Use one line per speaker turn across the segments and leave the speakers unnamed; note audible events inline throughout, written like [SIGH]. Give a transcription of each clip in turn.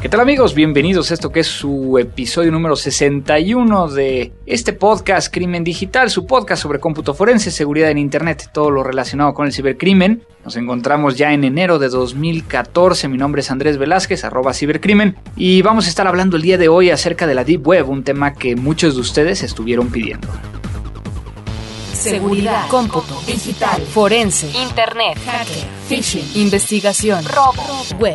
¿Qué tal amigos? Bienvenidos a esto que es su episodio número 61 de este podcast Crimen Digital, su podcast sobre cómputo forense, seguridad en Internet, todo lo relacionado con el cibercrimen. Nos encontramos ya en enero de 2014, mi nombre es Andrés Velázquez, arroba cibercrimen, y vamos a estar hablando el día de hoy acerca de la Deep Web, un tema que muchos de ustedes estuvieron pidiendo.
Seguridad, cómputo, digital, forense, internet, hacker, phishing, investigación, robo, web.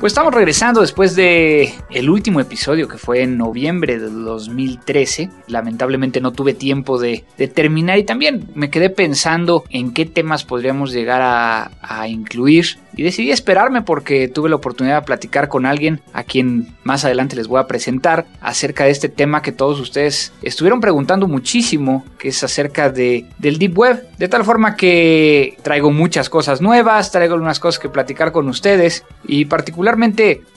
Pues estamos regresando después de el último episodio que fue en noviembre del 2013. Lamentablemente no tuve tiempo de, terminar y también me quedé pensando en qué temas podríamos llegar a, a incluir y decidí esperarme porque tuve la oportunidad de platicar con alguien a quien más adelante les voy a presentar acerca de este tema que todos ustedes estuvieron preguntando muchísimo, que es acerca de, del Deep Web. De tal forma que traigo muchas cosas nuevas, traigo algunas cosas que platicar con ustedes y particularmente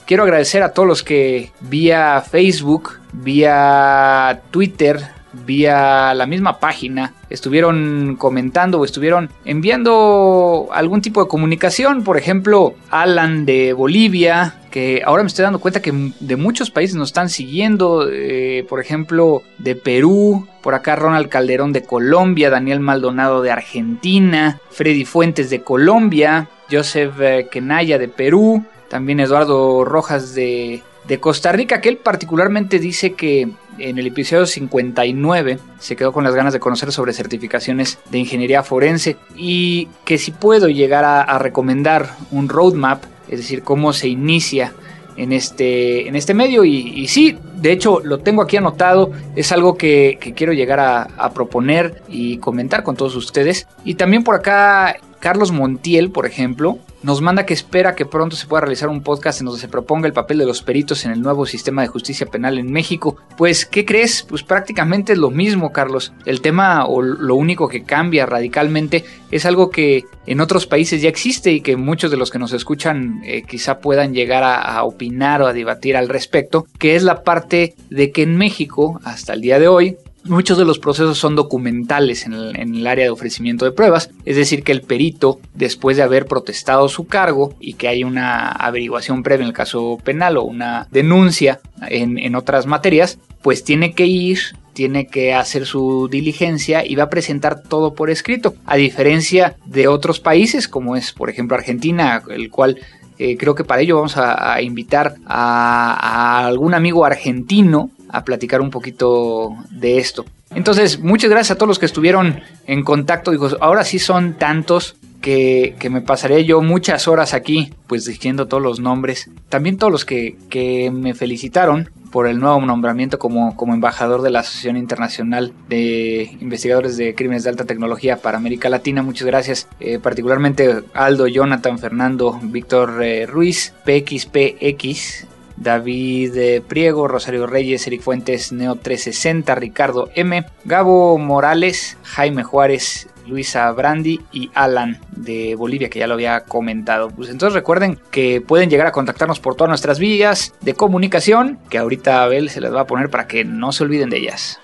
quiero agradecer a todos los que vía Facebook, vía Twitter, vía la misma página estuvieron comentando o estuvieron enviando algún tipo de comunicación. Por ejemplo, Alan de Bolivia, que ahora me estoy dando cuenta que de muchos países nos están siguiendo. Eh, por ejemplo, de Perú, por acá Ronald Calderón de Colombia, Daniel Maldonado de Argentina, Freddy Fuentes de Colombia, Joseph eh, Kenaya de Perú, también Eduardo Rojas de Costa Rica, que él particularmente dice que en el episodio 59 se quedó con las ganas de conocer sobre certificaciones de ingeniería forense y que si puedo llegar a, recomendar un roadmap, es decir, cómo se inicia en este, en este medio y, sí, de hecho lo tengo aquí anotado, es algo que, quiero llegar a, proponer y comentar con todos ustedes. Y también por acá Carlos Montiel, por ejemplo, nos manda que espera que pronto se pueda realizar un podcast en donde se proponga el papel de los peritos en el nuevo sistema de justicia penal en México. Pues, ¿qué crees? Pues prácticamente es lo mismo, Carlos. El tema o lo único que cambia radicalmente es algo que en otros países ya existe y que muchos de los que nos escuchan eh, quizá puedan llegar a, a opinar o a debatir al respecto, que es la parte de que en México, hasta el día de hoy, Muchos de los procesos son documentales en el, área de ofrecimiento de pruebas, es decir, que el perito, después de haber protestado su cargo y que hay una averiguación previa en el caso penal o una denuncia en, otras materias, pues tiene que ir tiene que hacer su diligencia y va a presentar todo por escrito, a diferencia de otros países como es por ejemplo Argentina, el cual eh, creo que para ello vamos a, invitar a, algún amigo argentino a platicar un poquito de esto. Entonces, muchas gracias a todos los que estuvieron en contacto. Digo, ahora sí son tantos que, me pasaré yo muchas horas aquí, pues diciendo todos los nombres. También todos los que, que me felicitaron por el nuevo nombramiento como, como embajador de la Asociación Internacional de Investigadores de Crímenes de Alta Tecnología para América Latina. Muchas gracias, eh, particularmente Aldo, Jonathan, Fernando, Víctor eh, Ruiz, PXPX, David eh, Priego, Rosario Reyes, Eric Fuentes, Neo 360, Ricardo M, Gabo Morales, Jaime Juárez, Luisa Brandi y Alan de Bolivia, que ya lo había comentado. Pues entonces recuerden que pueden llegar a contactarnos por todas nuestras vías de comunicación, que ahorita Abel se les va a poner para que no se olviden de ellas.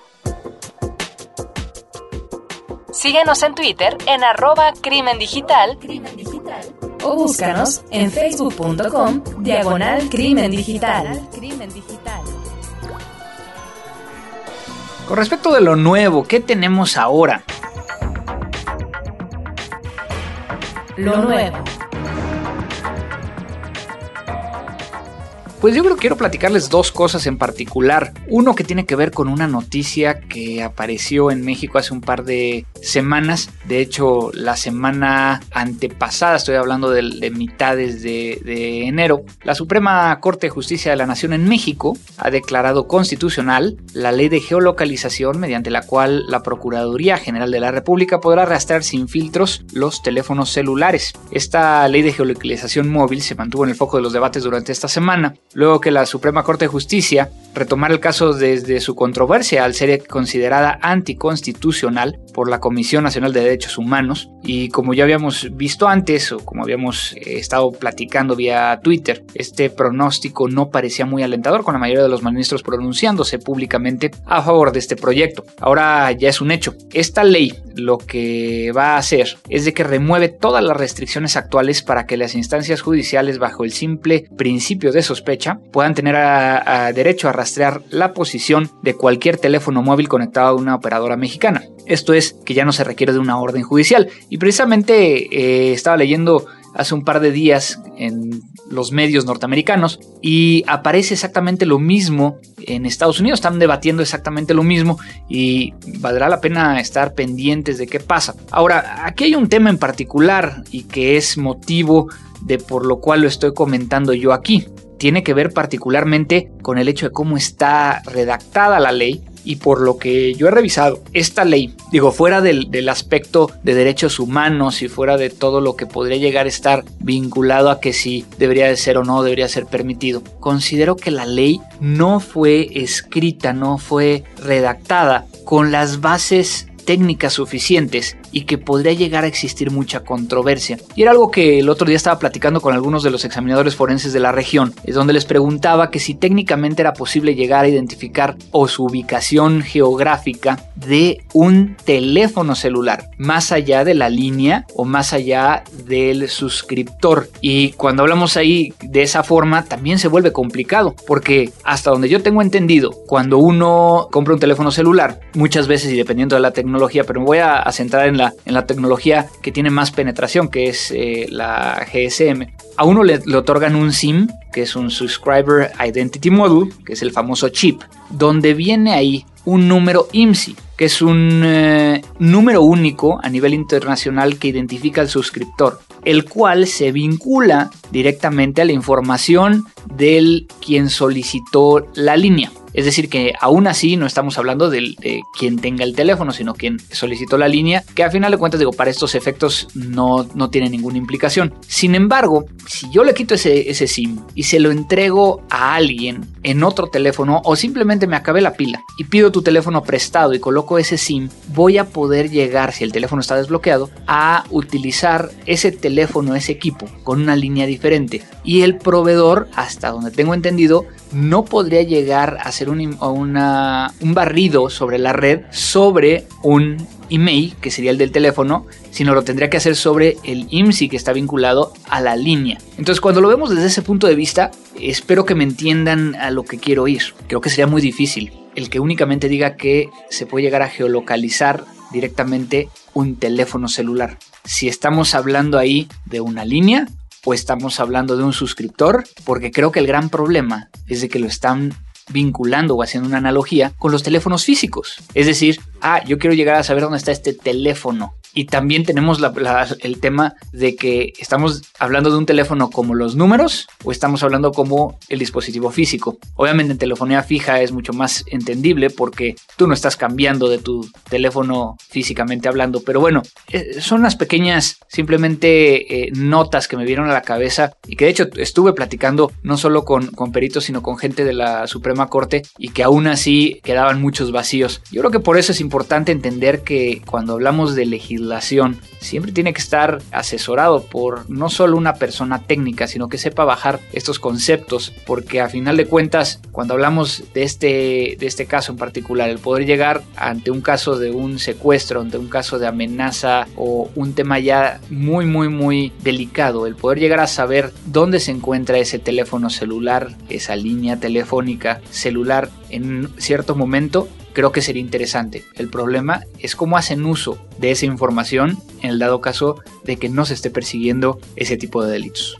Síguenos en Twitter en arroba crimen digital, o búscanos en facebook.com diagonal crimen digital.
Con respecto de lo nuevo, ¿qué tenemos ahora?
Lo nuevo.
Pues yo creo que quiero platicarles dos cosas en particular. Uno que tiene que ver con una noticia que apareció en México hace un par de semanas. De hecho, la semana antepasada, estoy hablando de, mitades de, de, enero, la Suprema Corte de Justicia de la Nación en México ha declarado constitucional la ley de geolocalización mediante la cual la Procuraduría General de la República podrá rastrear sin filtros los teléfonos celulares. Esta ley de geolocalización móvil se mantuvo en el foco de los debates durante esta semana luego que la Suprema Corte de Justicia retomara el caso desde su controversia al ser considerada anticonstitucional por la Comisión Nacional de Derechos Humanos y como ya habíamos visto antes o como habíamos eh, estado platicando vía Twitter, este pronóstico no parecía muy alentador con la mayoría de los ministros pronunciándose públicamente a favor de este proyecto. Ahora ya es un hecho. Esta ley lo que va a hacer es de que remueve todas las restricciones actuales para que las instancias judiciales bajo el simple principio de sospecha puedan tener derecho a rastrear la posición de cualquier teléfono móvil conectado a una operadora mexicana. Esto es que ya no se requiere de una orden judicial. Y precisamente eh, estaba leyendo hace un par de días en los medios norteamericanos y aparece exactamente lo mismo en Estados Unidos. Están debatiendo exactamente lo mismo y valdrá la pena estar pendientes de qué pasa. Ahora, aquí hay un tema en particular y que es motivo de por lo cual lo estoy comentando yo aquí. Tiene que ver particularmente con el hecho de cómo está redactada la ley y por lo que yo he revisado, esta ley, digo, fuera del, aspecto de derechos humanos y fuera de todo lo que podría llegar a estar vinculado a que si debería de ser o no debería ser permitido, considero que la ley no fue escrita, no fue redactada con las bases técnicas suficientes y que podría llegar a existir mucha controversia. Y era algo que el otro día estaba platicando con algunos de los examinadores forenses de la región, es donde les preguntaba que si técnicamente era posible llegar a identificar o su ubicación geográfica de un teléfono celular, más allá de la línea o más allá del suscriptor. Y cuando hablamos ahí de esa forma, también se vuelve complicado, porque hasta donde yo tengo entendido, cuando uno compra un teléfono celular, muchas veces y dependiendo de la tecnología, pero me voy a, centrar en en la tecnología que tiene más penetración, que es eh, la GSM. A uno le, otorgan un SIM, que es un Subscriber Identity Module, que es el famoso chip, donde viene ahí un número IMSI, que es un eh, número único a nivel internacional que identifica al suscriptor, el cual se vincula directamente a la información del quien solicitó la línea. Es decir, que aún así no estamos hablando de, quien tenga el teléfono, sino quien solicitó la línea, que a final de cuentas, digo, para estos efectos no, no tiene ninguna implicación. Sin embargo, si yo le quito ese, ese SIM y se lo entrego a alguien en otro teléfono o simplemente me acabé la pila y pido tu teléfono prestado y coloco ese SIM, voy a poder llegar, si el teléfono está desbloqueado, a utilizar ese teléfono, ese equipo, con una línea diferente. Y el proveedor, hasta donde tengo entendido, no podría llegar a hacer un, barrido sobre la red sobre un email, que sería el del teléfono, sino lo tendría que hacer sobre el IMSI que está vinculado a la línea. Entonces, cuando lo vemos desde ese punto de vista, espero que me entiendan a lo que quiero ir. Creo que sería muy difícil el que únicamente diga que se puede llegar a geolocalizar directamente un teléfono celular. Si estamos hablando ahí de una línea, o estamos hablando de un suscriptor, porque creo que el gran problema es de que lo están vinculando o haciendo una analogía con los teléfonos físicos. Es decir, ah, yo quiero llegar a saber dónde está este teléfono. Y también tenemos el tema de que estamos hablando de un teléfono como los números o estamos hablando como el dispositivo físico. Obviamente en telefonía fija es mucho más entendible porque tú no estás cambiando de tu teléfono físicamente hablando. Pero bueno, eh, son unas pequeñas simplemente eh, notas que me vieron a la cabeza y que de hecho estuve platicando no solo con, con peritos sino con gente de la Suprema Corte y que aún así quedaban muchos vacíos. Yo creo que por eso es importante entender que cuando hablamos de legislación siempre tiene que estar asesorado por no solo una persona técnica, sino que sepa bajar estos conceptos, porque a final de cuentas, cuando hablamos de este, de este caso en particular, el poder llegar ante un caso de un secuestro, ante un caso de amenaza o un tema ya muy, muy, muy delicado, el poder llegar a saber dónde se encuentra ese teléfono celular, esa línea telefónica celular en cierto momento, creo que sería interesante. El problema es cómo hacen uso de esa información en el dado caso de que no se esté persiguiendo ese tipo de delitos.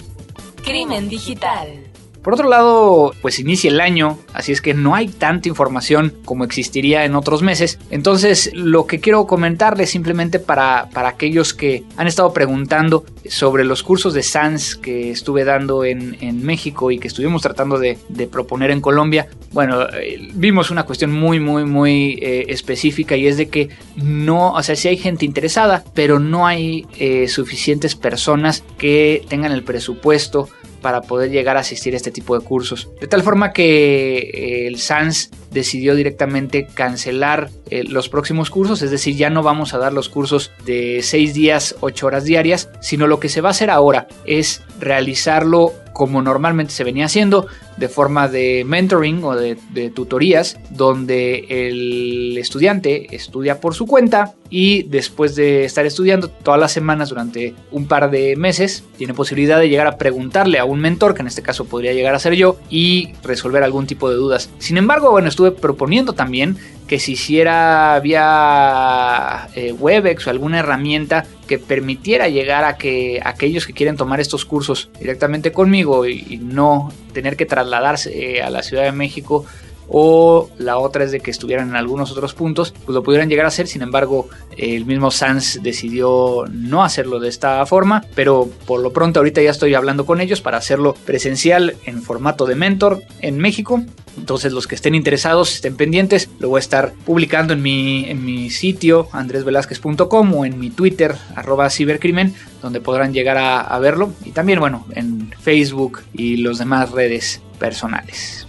Crimen digital.
Por otro lado, pues inicia el año, así es que no hay tanta información como existiría en otros meses. Entonces, lo que quiero comentarles simplemente para, para aquellos que han estado preguntando sobre los cursos de SANS que estuve dando en, México y que estuvimos tratando de, proponer en Colombia, bueno, eh, vimos una cuestión muy, muy, muy eh, específica y es de que no, o sea, sí hay gente interesada, pero no hay eh, suficientes personas que tengan el presupuesto para poder llegar a asistir a este tipo de cursos. De tal forma que eh, el SANS decidió directamente cancelar eh, los próximos cursos, es decir, ya no vamos a dar los cursos de 6 días, 8 horas diarias, sino lo que se va a hacer ahora es realizarlo como normalmente se venía haciendo, de forma de mentoring o de, tutorías, donde el estudiante estudia por su cuenta y después de estar estudiando todas las semanas durante un par de meses, tiene posibilidad de llegar a preguntarle a un mentor, que en este caso podría llegar a ser yo, y resolver algún tipo de dudas. Sin embargo, bueno, estuve proponiendo también que se hiciera vía eh, Webex o alguna herramienta que permitiera llegar a que aquellos que quieren tomar estos cursos directamente conmigo y, no tener que trasladarse eh, a la Ciudad de México o la otra es de que estuvieran en algunos otros puntos, pues lo pudieran llegar a hacer. Sin embargo, el mismo Sans decidió no hacerlo de esta forma, pero por lo pronto ahorita ya estoy hablando con ellos para hacerlo presencial en formato de mentor en México. Entonces los que estén interesados, estén pendientes, lo voy a estar publicando en mi, en mi sitio andresvelazquez.com o en mi Twitter arroba cibercrimen, donde podrán llegar a, a verlo. Y también, bueno, en Facebook y los demás redes personales.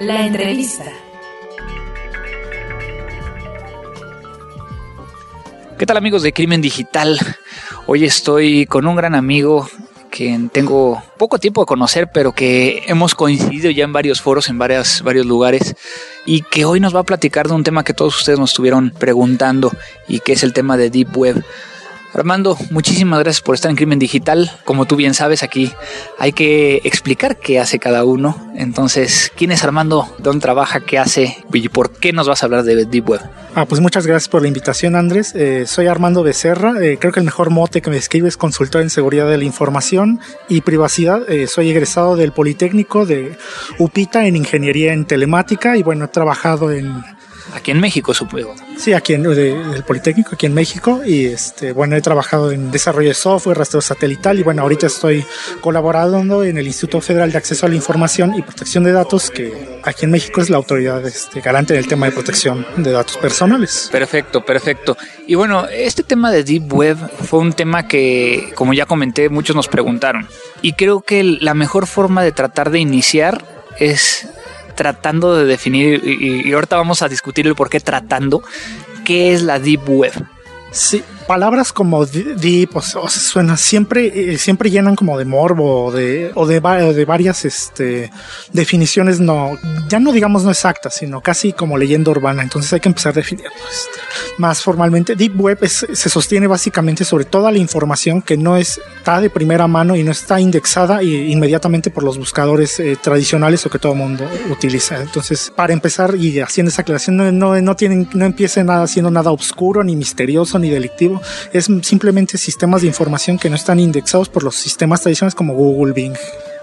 La entrevista.
¿Qué tal amigos de Crimen Digital? Hoy estoy con un gran amigo que tengo poco tiempo de conocer, pero que hemos coincidido ya en varios foros, en varios lugares, y que hoy nos va a platicar de un tema que todos ustedes nos estuvieron preguntando y que es el tema de Deep Web. Armando, muchísimas gracias por estar en Crimen Digital. Como tú bien sabes, aquí hay que explicar qué hace cada uno. Entonces, ¿quién es Armando? ¿Dónde trabaja? ¿Qué hace? ¿Y por qué nos vas a hablar de Deep Web?
Ah, pues muchas gracias por la invitación, Andrés. Eh, soy Armando Becerra. Eh, creo que el mejor mote que me describe es consultor en seguridad de la información y privacidad. Eh, soy egresado del Politécnico de UPITA en Ingeniería en Telemática y bueno, he trabajado en
Aquí en México, supongo.
Sí, aquí en el Politécnico, aquí en México. Y este, bueno, he trabajado en desarrollo de software, rastreo satelital. Y bueno, ahorita estoy colaborando en el Instituto Federal de Acceso a la Información y Protección de Datos, que aquí en México es la autoridad este, garante del tema de protección de datos personales.
Perfecto, perfecto. Y bueno, este tema de Deep Web fue un tema que, como ya comenté, muchos nos preguntaron. Y creo que la mejor forma de tratar de iniciar es tratando de definir, y, ahorita vamos a discutir el por qué tratando, qué es la Deep Web.
Sí, palabras como deep, o, sea, suena siempre, eh, siempre llenan como de morbo o de, o varias este, definiciones, no, ya no digamos no exactas, sino casi como leyenda urbana. Entonces hay que empezar a definir este, más formalmente. Deep Web se sostiene básicamente sobre toda la información que no está de primera mano y no está indexada inmediatamente por los buscadores eh, tradicionales o que todo mundo utiliza. Entonces, para empezar y haciendo esa aclaración, no, no, tienen, no empiece nada siendo nada oscuro, ni misterioso, ni delictivo es simplemente sistemas de información que no están indexados por los sistemas tradicionales como Google, Bing.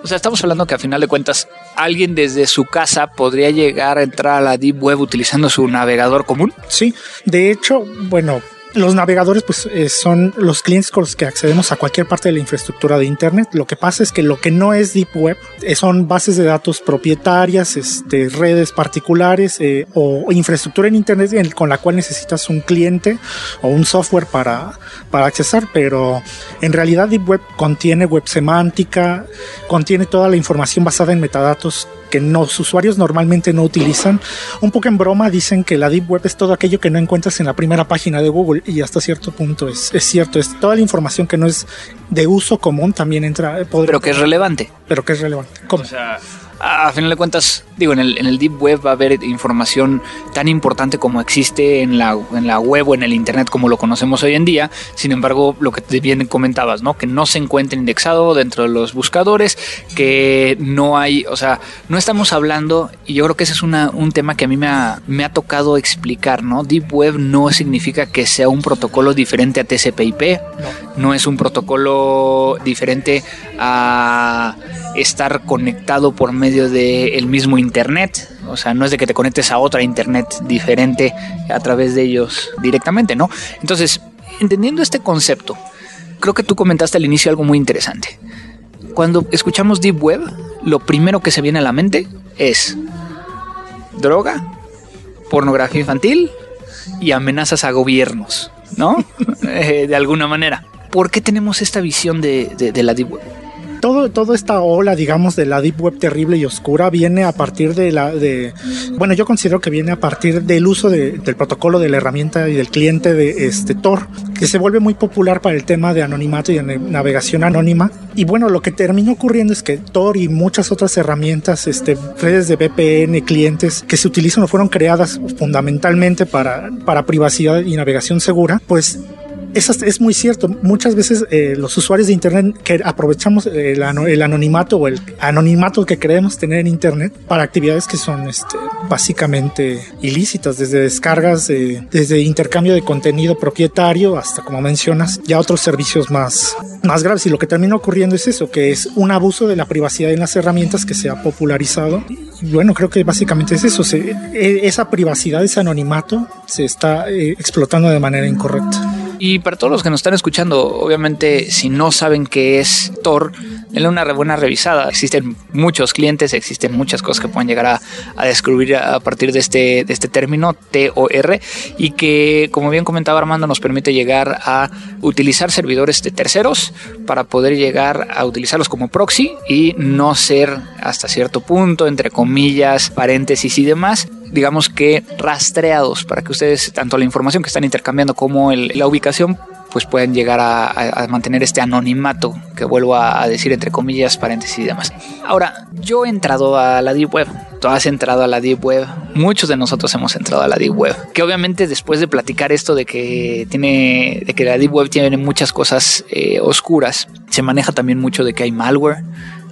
O sea, estamos hablando que a final de cuentas alguien desde su casa podría llegar a entrar a la Deep Web utilizando su navegador común.
Sí, de hecho, bueno, los navegadores pues eh, son los clientes con los que accedemos a cualquier parte de la infraestructura de internet. Lo que pasa es que lo que no es deep web eh, son bases de datos propietarias, este, redes particulares eh, o infraestructura en internet con la cual necesitas un cliente o un software para, para accesar, pero en realidad deep web contiene web semántica, contiene toda la información basada en metadatos que los usuarios normalmente no utilizan. Un poco en broma dicen que la Deep Web es todo aquello que no encuentras en la primera página de Google y hasta cierto punto es, es cierto, es toda la información que no es de uso común también entra.
pero que es relevante.
Pero que es relevante.
¿Cómo? O sea, a final de cuentas, digo, en el, en el Deep Web va a haber información tan importante como existe en la, en la web o en el Internet como lo conocemos hoy en día. Sin embargo, lo que bien comentabas, ¿no? Que no se encuentra indexado dentro de los buscadores, que no hay, o sea, no estamos hablando, y yo creo que ese es una, un tema que a mí me ha, me ha tocado explicar, ¿no? Deep Web no significa que sea un protocolo diferente a TCP/IP, no. no es un protocolo diferente a estar conectado por medio del mismo Internet. O sea, no es de que te conectes a otra Internet diferente a través de ellos directamente, ¿no? Entonces, entendiendo este concepto, creo que tú comentaste al inicio algo muy interesante. Cuando escuchamos Deep Web, lo primero que se viene a la mente es droga, pornografía infantil y amenazas a gobiernos, ¿no? [LAUGHS] Eh, de alguna manera ¿por qué tenemos esta visión de la Deep Web?
Todo, toda esta ola, digamos, de la Deep Web terrible y oscura viene a partir de la, de, bueno, yo considero que viene a partir del uso del protocolo de la herramienta y del cliente de este Tor, que se vuelve muy popular para el tema de anonimato y de navegación anónima. Y bueno, lo que terminó ocurriendo es que Tor y muchas otras herramientas, este, redes de VPN, clientes que se utilizan o fueron creadas fundamentalmente para, para privacidad y navegación segura, pues eso es muy cierto. Muchas veces eh, los usuarios de Internet que aprovechamos el, anonimato o el anonimato que queremos tener en Internet para actividades que son este, básicamente ilícitas, desde descargas, desde intercambio de contenido propietario hasta, como mencionas, ya otros servicios más, más graves. Y lo que termina ocurriendo es eso, que es un abuso de la privacidad en las herramientas que se ha popularizado. Bueno, creo que básicamente es eso. E, esa privacidad, ese anonimato se está eh, explotando de manera incorrecta.
Y para todos los que nos están escuchando, obviamente, si no saben qué es Tor, denle una buena revisada. Existen muchos clientes, existen muchas cosas que pueden llegar a, descubrir a partir de este, de este término TOR y que, como bien comentaba Armando, nos permite llegar a utilizar servidores de terceros para poder llegar a utilizarlos como proxy y no ser hasta cierto punto, entre comillas, paréntesis y demás, digamos que rastreados para que ustedes, tanto la información que están intercambiando como la ubicación, pues pueden llegar a, mantener este anonimato que vuelvo a, decir entre comillas, paréntesis y demás. Ahora, yo he entrado a la Deep Web, tú has entrado a la Deep Web, muchos de nosotros hemos entrado a la Deep Web, que obviamente después de platicar esto de que tiene, de que la Deep Web tiene muchas cosas eh, oscuras, se maneja también mucho de que hay malware,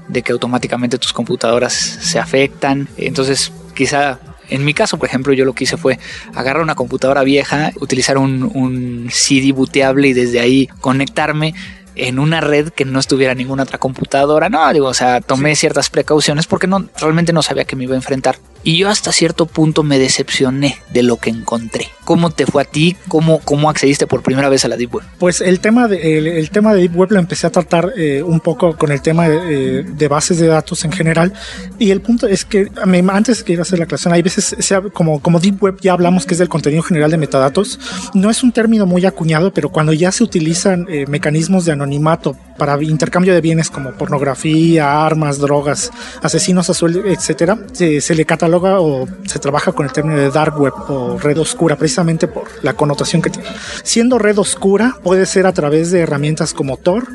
de que automáticamente tus computadoras se afectan, entonces quizá en mi caso, por ejemplo, yo lo que hice fue agarrar una computadora vieja, utilizar un, un CD booteable y desde ahí conectarme en una red que no estuviera ninguna otra computadora. No, digo, o sea, tomé ciertas precauciones porque no, realmente no sabía que me iba a enfrentar. Y yo hasta cierto punto me decepcioné de lo que encontré. ¿Cómo te fue a ti? ¿Cómo, cómo accediste por primera vez a la Deep Web?
Pues el tema de, el, tema de Deep Web lo empecé a tratar eh, un poco con el tema de, de, bases de datos en general. Y el punto es que antes que ir a hacer la aclaración, hay veces, como, como Deep Web ya hablamos que es del contenido general de metadatos. No es un término muy acuñado, pero cuando ya se utilizan eh, mecanismos de anonimato para intercambio de bienes como pornografía, armas, drogas, asesinos a sueldo, etcétera, se, se le cataloga o se trabaja con el término de dark web o red oscura precisamente por la connotación que tiene. Siendo red oscura puede ser a través de herramientas como Tor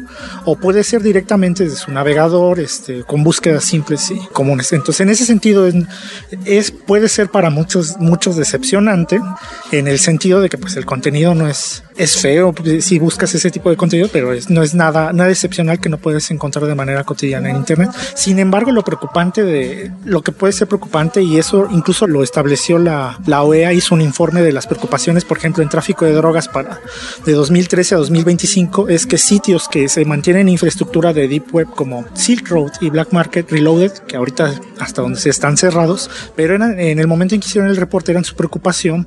o puede ser directamente de su navegador este, con búsquedas simples y comunes. Entonces en ese sentido es, puede ser para muchos muchos decepcionante en el sentido de que pues el contenido no es es feo si buscas ese tipo de contenido, pero no es nada nada excepcional que no puedes encontrar de manera cotidiana en internet. Sin embargo, lo preocupante de lo que puede ser preocupante y eso incluso lo estableció la, la OEA, hizo un informe de las preocupaciones, por ejemplo, en tráfico de drogas para de 2013 a 2025, es que sitios que se mantienen en infraestructura de Deep Web como Silk Road y Black Market Reloaded, que ahorita hasta donde se están cerrados, pero en el momento en que hicieron el reporte eran su preocupación,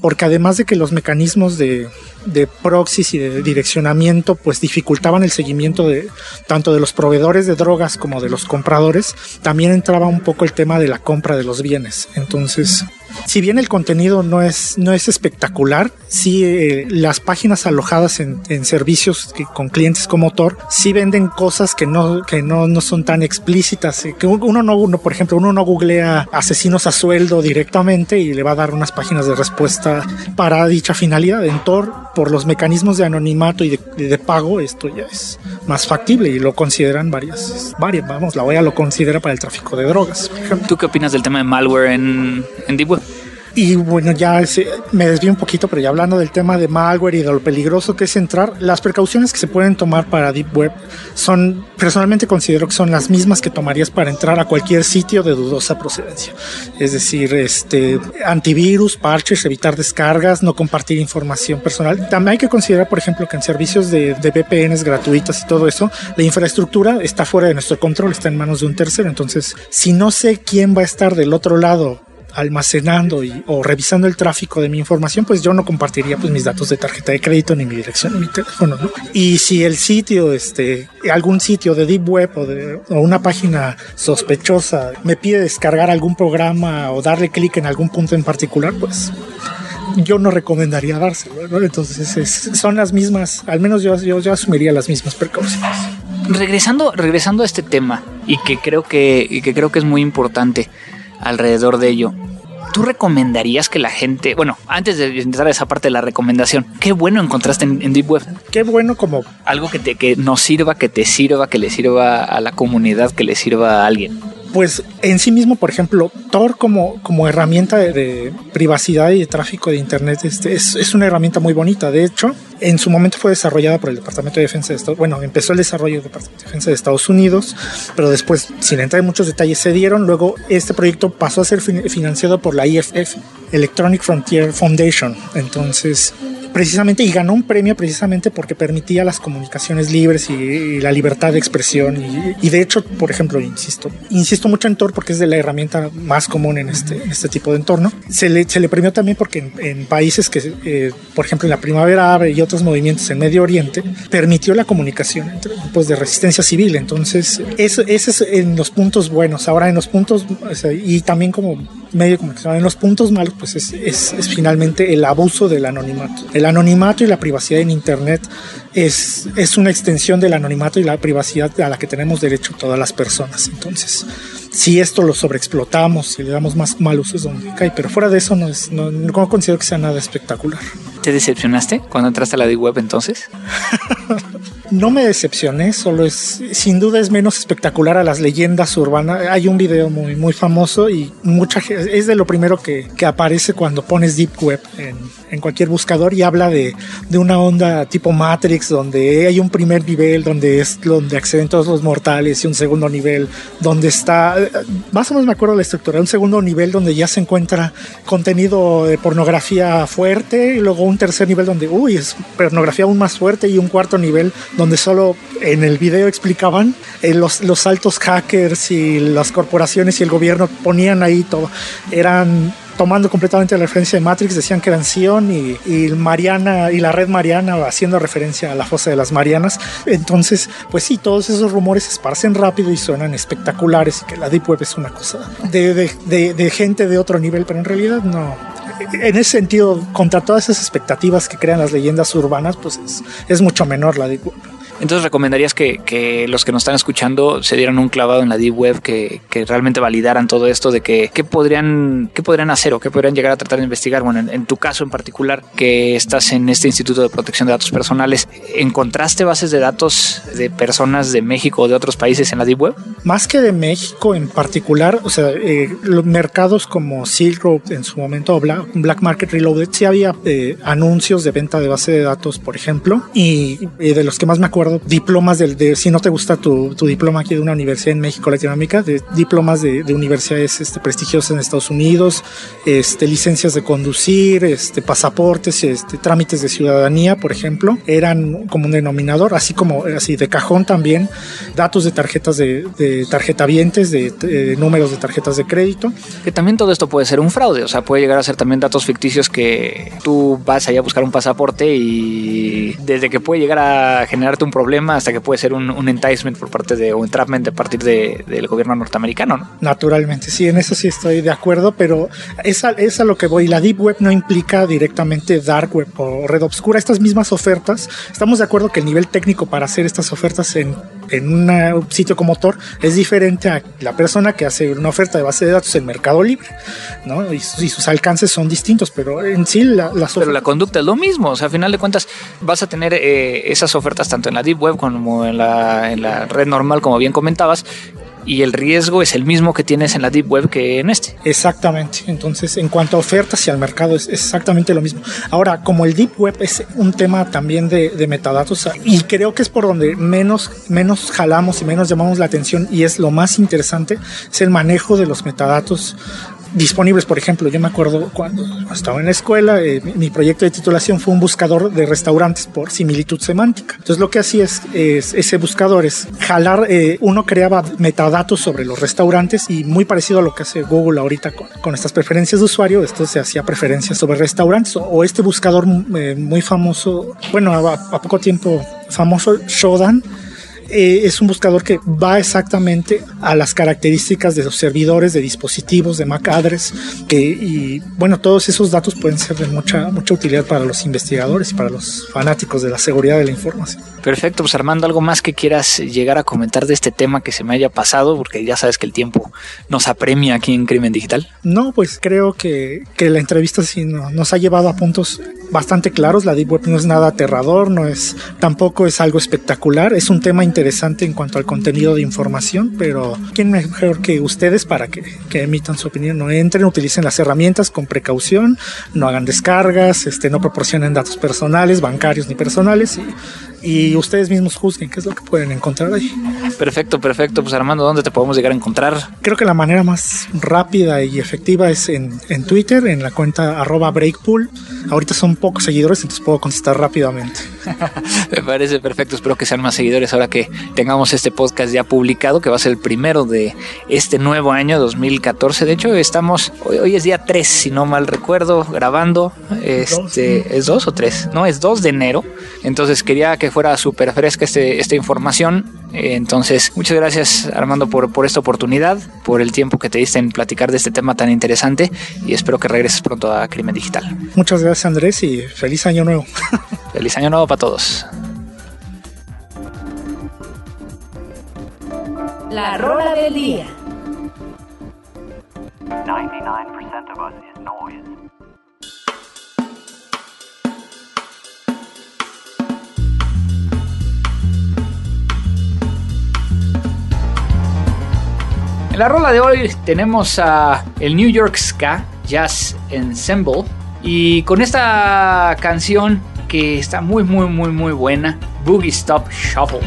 porque además de que los mecanismos de, de proxies y de direccionamiento pues dificultaban el seguimiento de tanto de los proveedores de drogas como de los compradores, también entraba un poco el tema de la compra de los bienes. Entonces, si bien el contenido no es, no es espectacular, sí eh, las páginas alojadas en, servicios con clientes como Tor sí venden cosas que no, que no, no son tan explícitas. Eh, que uno no, uno, por ejemplo, uno no googlea asesinos a sueldo directamente y le va a dar unas páginas de respuesta para dicha finalidad. En Tor, por los mecanismos de anonimato y de, pago, esto ya es más factible y lo consideran varias, varias, vamos, la OEA lo considera para el tráfico de drogas.
¿Tú qué opinas del tema de malware en, en Deep Web?
Y bueno, ya me desvío un poquito, pero ya hablando del tema de malware y de lo peligroso que es entrar, las precauciones que se pueden tomar para Deep Web son, personalmente considero que son las mismas que tomarías para entrar a cualquier sitio de dudosa procedencia. Es decir, este, antivirus, parches, evitar descargas, no compartir información personal. También hay que considerar, por ejemplo, que en servicios de, de VPNs gratuitas y todo eso, la infraestructura está fuera de nuestro control, está en manos de un tercero. Entonces, si no sé quién va a estar del otro lado almacenando o revisando el tráfico de mi información, pues yo no compartiría pues mis datos de tarjeta de crédito ni mi dirección ni mi teléfono, ¿no? Y si el sitio, este, algún sitio de deep web o, una página sospechosa me pide descargar algún programa o darle clic en algún punto en particular, pues yo no recomendaría dárselo. Entonces son las mismas, al menos yo, yo, yo asumiría las mismas precauciones.
Regresando, regresando a este tema y que creo que, y que creo que es muy importante alrededor de ello. ¿Tú recomendarías que la gente, bueno, antes de entrar a esa parte de la recomendación, qué bueno encontraste en, Deep Web?
Qué bueno como
algo que, te, que nos sirva, que te sirva, que le sirva a la comunidad, que le sirva a alguien
pues en sí mismo, por ejemplo, Tor como, como herramienta de, privacidad y de tráfico de Internet este, es, es, una herramienta muy bonita. De hecho, en su momento fue desarrollada por el Departamento de Defensa de Estados Bueno, empezó el desarrollo del Departamento de Defensa de Estados Unidos, pero después, sin entrar en muchos detalles, se dieron. Luego, este proyecto pasó a ser financiado por la IFF, Electronic Frontier Foundation. Entonces, precisamente y ganó un premio precisamente porque permitía las comunicaciones libres y, la libertad de expresión. Y, de hecho por ejemplo insisto insisto mucho en Tor porque es de la herramienta más común en este, este tipo de entorno. Se le, se le premió también porque en, países que eh, por ejemplo en la primavera árabe y otros movimientos en Medio Oriente permitió la comunicación entre grupos de resistencia civil. Entonces eso, ese es en los puntos buenos. Ahora en los puntos y también como medio de comunicación en los puntos malos pues es, es, es finalmente el abuso del anonimato el anonimato y la privacidad en Internet es, es una extensión del anonimato y la privacidad a la que tenemos derecho todas las personas. Entonces, si esto lo sobreexplotamos y le damos más mal uso es donde cae, pero fuera de eso no, es, no, no considero que sea nada espectacular.
¿Te decepcionaste cuando entraste a la de web entonces? [LAUGHS]
no me decepcioné, solo es, sin duda es menos espectacular a las leyendas urbanas. Hay un video muy, muy famoso y mucha es de lo primero que, que aparece cuando pones Deep Web en, en cualquier buscador y habla de, de, una onda tipo Matrix donde hay un primer nivel donde es donde acceden todos los mortales y un segundo nivel donde está, más o menos me acuerdo la estructura, un segundo nivel donde ya se encuentra contenido de pornografía fuerte y luego un tercer nivel donde, uy, es pornografía aún más fuerte y un cuarto nivel donde solo en el video explicaban eh, los, los altos hackers y las corporaciones y el gobierno ponían ahí todo. Eran tomando completamente la referencia de Matrix, decían que eran Sion y, Mariana y la red Mariana haciendo referencia a la fosa de las Marianas. Entonces, pues sí, todos esos rumores esparcen rápido y suenan espectaculares y que la Deep Web es una cosa de, gente de otro nivel, pero en realidad no en ese sentido, contra todas esas expectativas que crean las leyendas urbanas, pues es, mucho menor la de
entonces recomendarías que, los que nos están escuchando se dieran un clavado en la Deep Web, que, realmente validaran todo esto de que qué podrían, qué podrían hacer o qué podrían llegar a tratar de investigar. Bueno, en, tu caso en particular, que estás en este Instituto de Protección de Datos Personales, ¿encontraste bases de datos de personas de México o de otros países en la Deep Web?
Más que de México en particular, o sea, eh, los mercados como Silk Road en su momento, Black, Black Market Reloaded, sí había eh, anuncios de venta de base de datos, por ejemplo, y de los que más me acuerdo diplomas de, si no te gusta tu, diploma aquí de una universidad en México, Latinoamérica, de diplomas de, universidades este, prestigiosas en Estados Unidos, este, licencias de conducir, este, pasaportes, este, trámites de ciudadanía, por ejemplo, eran como un denominador, así como así de cajón también, datos de tarjetas de, de tarjetavientes, de, de números de tarjetas de crédito.
Que también todo esto puede ser un fraude, o sea, puede llegar a ser también datos ficticios que tú vas allá a buscar un pasaporte y desde que puede llegar a generarte un problema hasta que puede ser un, un enticement por parte de, o entrapment a partir de, del gobierno norteamericano, ¿no?
Naturalmente, sí, en eso sí estoy de acuerdo, pero es a, es a lo que voy. La Deep Web no implica directamente Dark Web o Red Obscura. Estas mismas ofertas, estamos de acuerdo que el nivel técnico para hacer estas ofertas en, en un sitio como Tor es diferente a la persona que hace una oferta de base de datos en Mercado Libre, ¿no? Y, sus alcances son distintos, pero en sí la,
Pero la conducta es lo mismo, o sea, a final de cuentas vas a tener eh, esas ofertas tanto en la Deep Web como en la, en la red normal, como bien comentabas, y el riesgo es el mismo que tienes en la Deep Web que en este.
Exactamente. Entonces, en cuanto a ofertas y al mercado, es exactamente lo mismo. Ahora, como el Deep Web es un tema también de, de metadatos, y creo que es por donde menos, menos jalamos y menos llamamos la atención, y es lo más interesante, es el manejo de los metadatos disponibles. Por ejemplo, yo me acuerdo cuando estaba en la escuela, eh, mi proyecto de titulación fue un buscador de restaurantes por similitud semántica. Entonces lo que hacía es, ese buscador es jalar, eh, uno creaba metadatos sobre los restaurantes y muy parecido a lo que hace Google ahorita con, estas preferencias de usuario, esto se hacía preferencias sobre restaurantes o, este buscador eh, muy famoso, bueno, a, a poco tiempo famoso Shodan eh, es un buscador que va exactamente a las características de los servidores, de dispositivos, de MAC address, que, y bueno, todos esos datos pueden ser de mucha, mucha utilidad para los investigadores y para los fanáticos de la seguridad de la información.
Perfecto, pues Armando, ¿algo más que quieras llegar a comentar de este tema que se me haya pasado? Porque ya sabes que el tiempo nos apremia aquí en Crimen Digital.
No, pues creo que, que la entrevista sí nos ha llevado a puntos bastante claros. La Deep Web no es nada aterrador, no es, tampoco es algo espectacular. Es un tema interesante en cuanto al contenido de información, pero ¿quién mejor que ustedes para que, emitan su opinión? No entren, utilicen las herramientas con precaución, no hagan descargas, este, no proporcionen datos personales, bancarios ni personales y ustedes mismos juzguen qué es lo que pueden encontrar ahí.
Perfecto, perfecto. Pues Armando, ¿dónde te podemos llegar a encontrar?
Creo que la manera más rápida y efectiva es en, en Twitter, en la cuenta arroba breakpool. Ahorita son pocos seguidores, entonces puedo contestar rápidamente. [LAUGHS]
Me parece perfecto. Espero que sean más seguidores ahora que tengamos este podcast ya publicado, que va a ser el primero de este nuevo año 2014. De hecho, estamos, hoy, es día 3, si no mal recuerdo, grabando. Este, ¿Es 2 o 3? No, es 2 de enero. Entonces quería que fuera súper fresca este, esta información. Entonces, muchas gracias Armando por, por esta oportunidad, por el tiempo que te diste en platicar de este tema tan interesante y espero que regreses pronto a Crimen Digital.
Muchas gracias Andrés y feliz año nuevo. [LAUGHS]
feliz año nuevo para todos.
La rola del día.
99% of us is noise. En la rola de hoy tenemos a el New York Ska Jazz Ensemble y con esta canción que está muy muy muy muy buena, Boogie Stop Shuffle.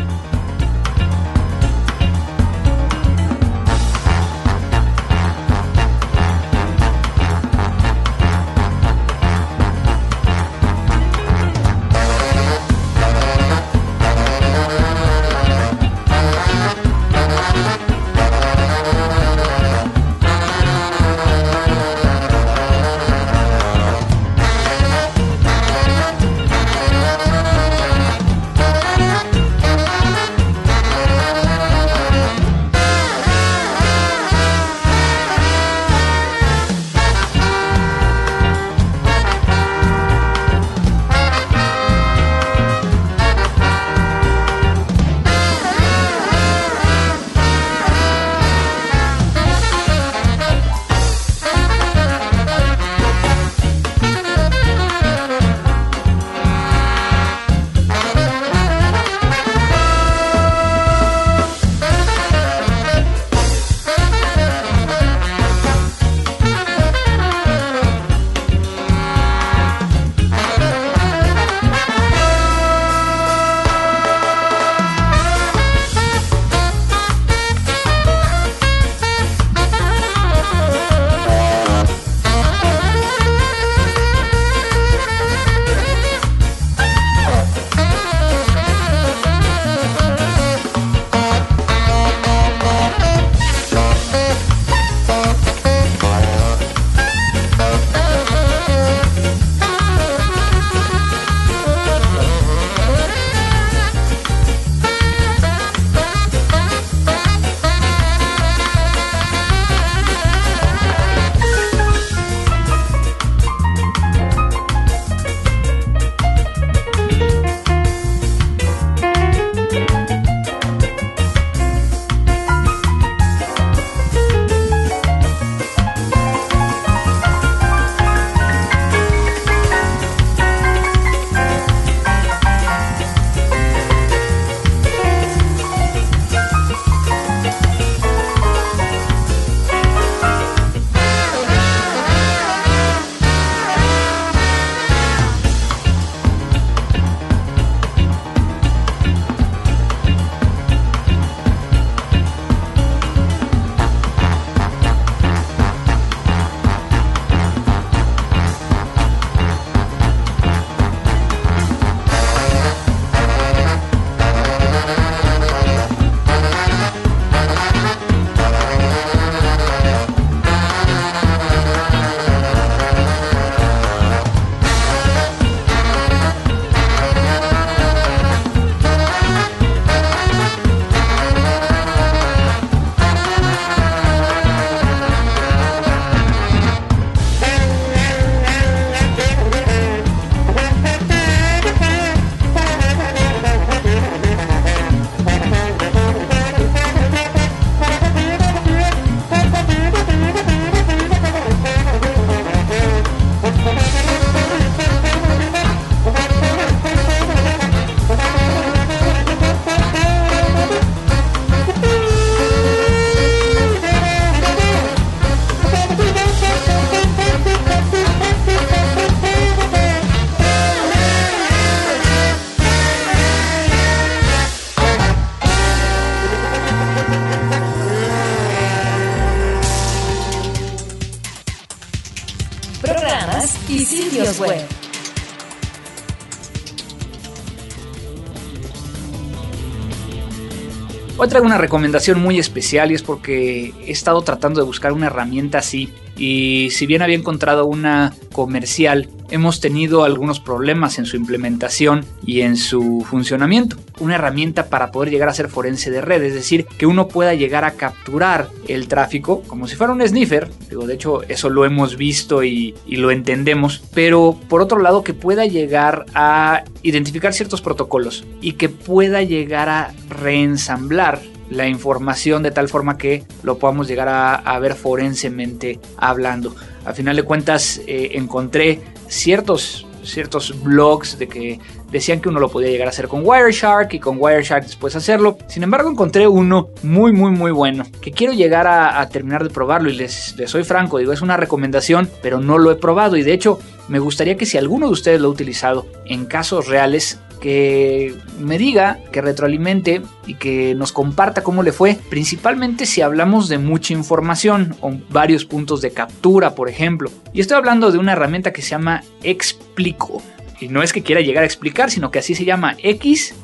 Una recomendación muy especial y es porque he estado tratando de buscar una herramienta así. Y si bien había encontrado una comercial, hemos tenido algunos problemas en su implementación y en su funcionamiento. Una herramienta para poder llegar a ser forense de red, es decir, que uno pueda llegar a capturar el tráfico como si fuera un sniffer. Digo, de hecho, eso lo hemos visto y, y lo entendemos, pero por otro lado, que pueda llegar a identificar ciertos protocolos y que pueda llegar a reensamblar la información de tal forma que lo podamos llegar a, ver forensemente hablando. A final de cuentas eh, encontré ciertos, ciertos blogs de que decían que uno lo podía llegar a hacer con Wireshark y con Wireshark después hacerlo. Sin embargo encontré uno muy muy muy bueno que quiero llegar a, terminar de probarlo y les, les soy franco, digo es una recomendación pero no lo he probado y de hecho me gustaría que si alguno de ustedes lo ha utilizado en casos reales que me diga, que retroalimente y que nos comparta cómo le fue, principalmente si hablamos de mucha información o varios puntos de captura, por ejemplo. Y estoy hablando de una herramienta que se llama Explico. Y no es que quiera llegar a explicar, sino que así se llama XPLICO.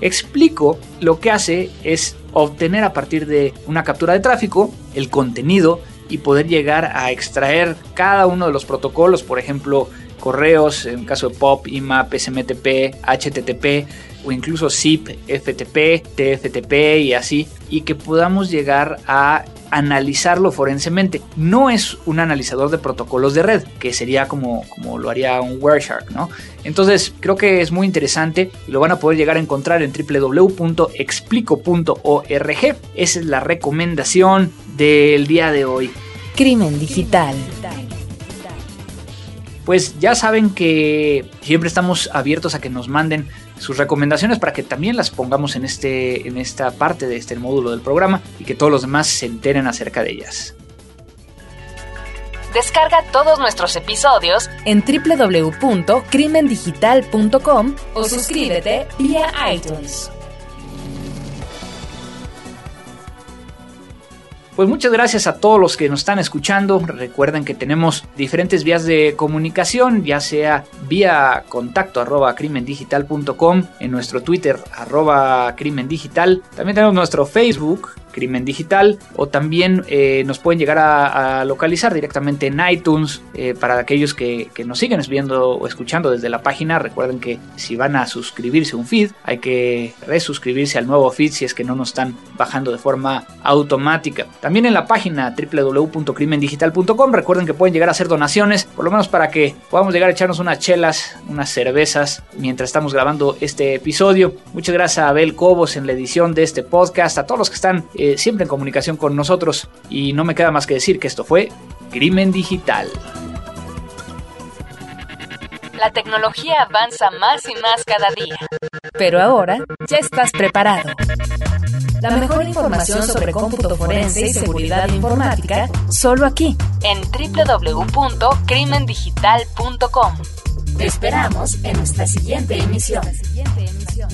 Explico lo que hace es obtener a partir de una captura de tráfico el contenido y poder llegar a extraer cada uno de los protocolos, por ejemplo, correos, en caso de POP, IMAP, SMTP, HTTP o incluso ZIP, FTP, TFTP y así, y que podamos llegar a analizarlo forensemente. No es un analizador de protocolos de red, que sería como, como lo haría un Wireshark, ¿no? Entonces, creo que es muy interesante y lo van a poder llegar a encontrar en www.explico.org. Esa es la recomendación del día de hoy.
Crimen digital
pues ya saben que siempre estamos abiertos a que nos manden sus recomendaciones para que también las pongamos en, este, en esta parte de este módulo del programa y que todos los demás se enteren acerca de ellas.
Descarga todos nuestros episodios en www.crimendigital.com o suscríbete vía iTunes.
Pues muchas gracias a todos los que nos están escuchando. Recuerden que tenemos diferentes vías de comunicación, ya sea vía contacto arroba crimendigital.com, en nuestro Twitter arroba crimendigital. También tenemos nuestro Facebook Crimen Digital o también eh, nos pueden llegar a, localizar directamente en iTunes eh, para aquellos que, nos siguen viendo o escuchando desde la página. Recuerden que si van a suscribirse a un feed hay que resuscribirse al nuevo feed si es que no nos están bajando de forma automática. También en la página www.crimendigital.com recuerden que pueden llegar a hacer donaciones, por lo menos para que podamos llegar a echarnos unas chelas, unas cervezas mientras estamos grabando este episodio. Muchas gracias a Abel Cobos en la edición de este podcast, a todos los que están eh, siempre en comunicación con nosotros. Y no me queda más que decir que esto fue Crimen Digital.
La tecnología avanza más y más cada día. Pero ahora ya estás preparado. La mejor información sobre cómputo forense y seguridad informática solo aquí en www.crimendigital.com. Te esperamos en nuestra siguiente emisión. Siguiente emisión.